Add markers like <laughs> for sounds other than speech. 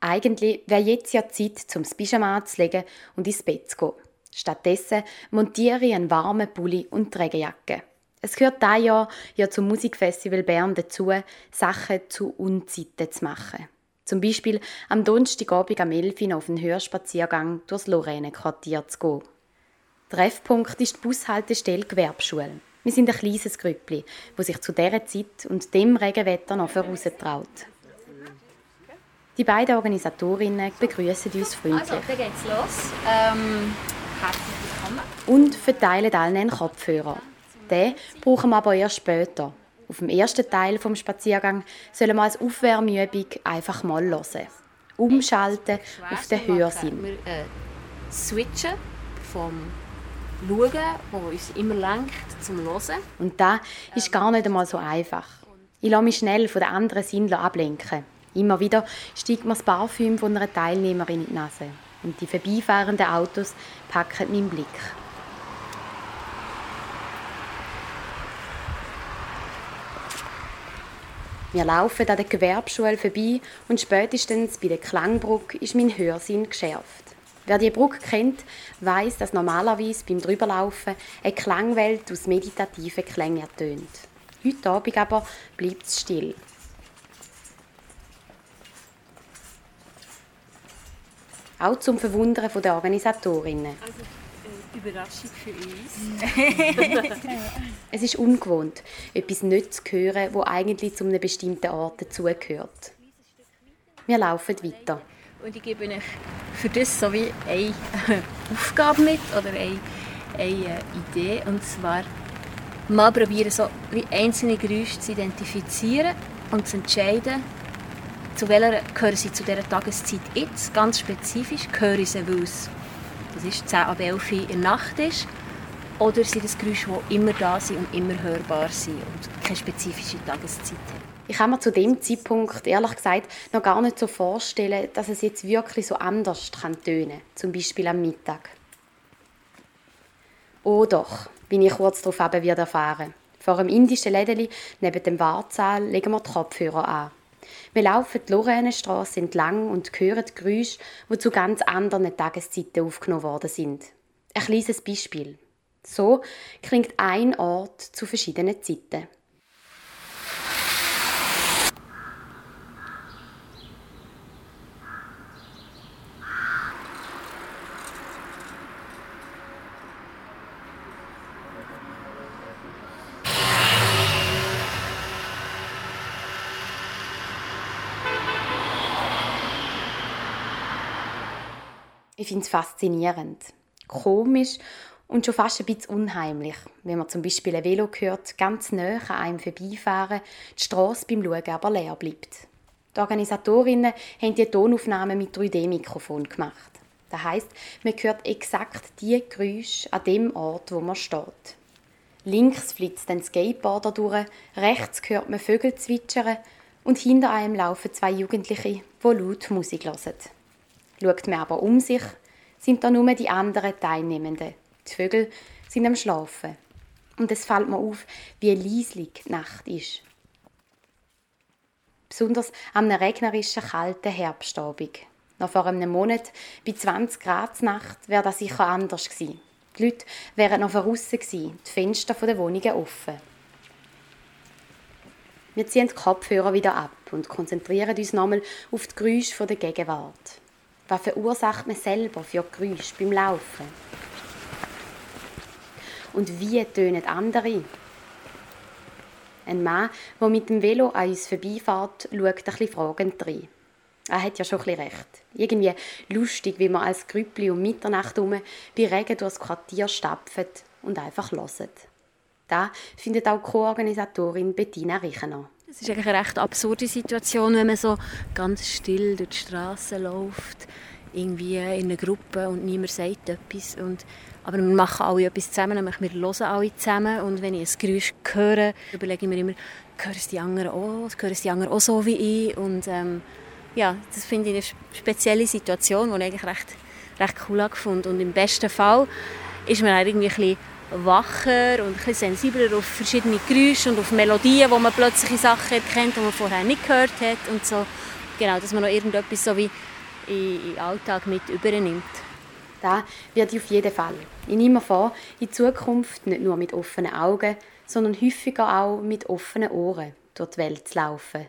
Eigentlich wäre jetzt ja Zeit, zum Pyjama anzulegen und ins Bett zu gehen. Stattdessen montiere ich einen warmen Pulli und Regenjacke. Es gehört dieses Jahr ja zum Musikfestival Bern dazu, Sachen zu Unzeiten zu machen. Zum Beispiel am Donnerstagabend am 11 Uhr auf einen Hörspaziergang durchs Lorraine-Quartier zu gehen. Treffpunkt ist die Bushaltestelle Gewerbeschule. Wir sind ein kleines Grüppli, das sich zu dieser Zeit und dem Regenwetter noch voraustraut. Die beiden Organisatorinnen begrüßen uns freundlich. Also, dann geht's los. Ähm, herzlich willkommen. Und verteilen allen einen Kopfhörer. Den brauchen wir aber erst später. Auf dem ersten Teil des Spaziergangs sollen wir als Aufwärmübung einfach mal hören. Umschalten auf den Hörsinn. Wir äh, switchen vom Schauen, das uns immer lenkt, zum Hören. Und das ist gar nicht einmal so einfach. Ich lasse mich schnell von den anderen Sinnen ablenken. Immer wieder steigt mir das Parfüm von einer Teilnehmerin in die Nase. Und die vorbeifahrenden Autos packen meinen Blick. Wir laufen an der Gewerbeschule vorbei und spätestens bei der Klangbrücke ist mein Hörsinn geschärft. Wer die Brücke kennt, weiß, dass normalerweise beim Drüberlaufen eine Klangwelt aus meditativen Klängen ertönt. Heute Abend aber bleibt es still. Auch zum Verwundern der Organisatorinnen. Also, äh, Überraschung für uns. <laughs> es ist ungewohnt, etwas nicht zu hören, das eigentlich zu einem bestimmten Ort dazugehört. Wir laufen weiter. Und ich gebe euch für das so wie eine <laughs> Aufgabe mit oder eine, eine Idee. Und zwar mal probieren, so wie einzelne Geräusche zu identifizieren und zu entscheiden, zu welcher gehören sie zu dieser Tageszeit jetzt, ganz spezifisch, gehören sie, weil es das ist 10 ab 11 Uhr in der Nacht ist, oder sind es Geräusche, die immer da sind und immer hörbar sind und keine spezifische Tageszeit haben. Ich kann mir zu dem Zeitpunkt ehrlich gesagt noch gar nicht so vorstellen, dass es jetzt wirklich so anders kann tönen, zum Beispiel am Mittag. Oh doch, bin ich kurz darauf erfahren. Vor einem indischen Lädeli neben dem Wartsaal legen wir die Kopfhörer an. Wir laufen die Lorrainestrasse entlang und hören Geräusche, die zu ganz anderen Tageszeiten aufgenommen worden sind. Ein kleines Beispiel. So klingt ein Ort zu verschiedenen Zeiten. Ich finde es faszinierend, komisch und schon fast ein bisschen unheimlich, wenn man zum Beispiel ein Velo hört, ganz nah an einem vorbeifahren, die Strasse beim Schauen aber leer bleibt. Die Organisatorinnen haben die Tonaufnahmen mit 3D-Mikrofon gemacht. Das heisst, man hört exakt die Geräusche an dem Ort, wo man steht. Links flitzt ein Skateboarder durch, rechts hört man Vögel zwitschern und hinter einem laufen zwei Jugendliche, die laut Musik hören. Schaut man aber um sich, sind da nur die anderen Teilnehmenden. Die Vögel sind am Schlafen. Und es fällt mir auf, wie leislich die Nacht ist. Besonders am regnerischen, kalten Herbstabend. Noch vor einem Monat, bei 20 Grad Nacht, wäre das sicher anders gewesen. Die Leute wären noch draussen die Fenster der Wohnungen offen. Wir ziehen die Kopfhörer wieder ab und konzentrieren uns nochmal auf die Geräusche der Gegenwart. Was verursacht man selber für Geräusche beim Laufen? Und wie tönen andere? Ein Mann, der mit dem Velo an uns vorbeifährt, schaut ein bisschen fragend rein. Er hat ja schon ein recht. Irgendwie lustig, wie man als Grüppli um Mitternacht herum bei Regen durchs Quartier stapft und einfach hört. Da findet auch Co-Organisatorin Bettina Richener. Es ist eigentlich eine recht absurde Situation, wenn man so ganz still durch die Straße läuft, irgendwie in einer Gruppe und niemand sagt etwas. Und, aber wir machen alle etwas zusammen, nämlich wir hören alle zusammen. Und wenn ich ein Geräusch höre, überlege ich mir immer, hören es die anderen auch, hören es die anderen auch so wie ich? Und ähm, ja, das finde ich eine spezielle Situation, die ich eigentlich recht, recht cool gefunden Und im besten Fall ist man irgendwie ein bisschen wacher und ein sensibler auf verschiedene Geräusche und auf Melodien, wo man plötzlich Sachen erkennt, die man vorher nicht gehört hat und so. Genau, dass man noch irgendetwas so wie in den Alltag mit übernimmt. Da wird auf jeden Fall. Ich nehme vor, in Zukunft nicht nur mit offenen Augen, sondern häufiger auch mit offenen Ohren durch die Welt zu laufen.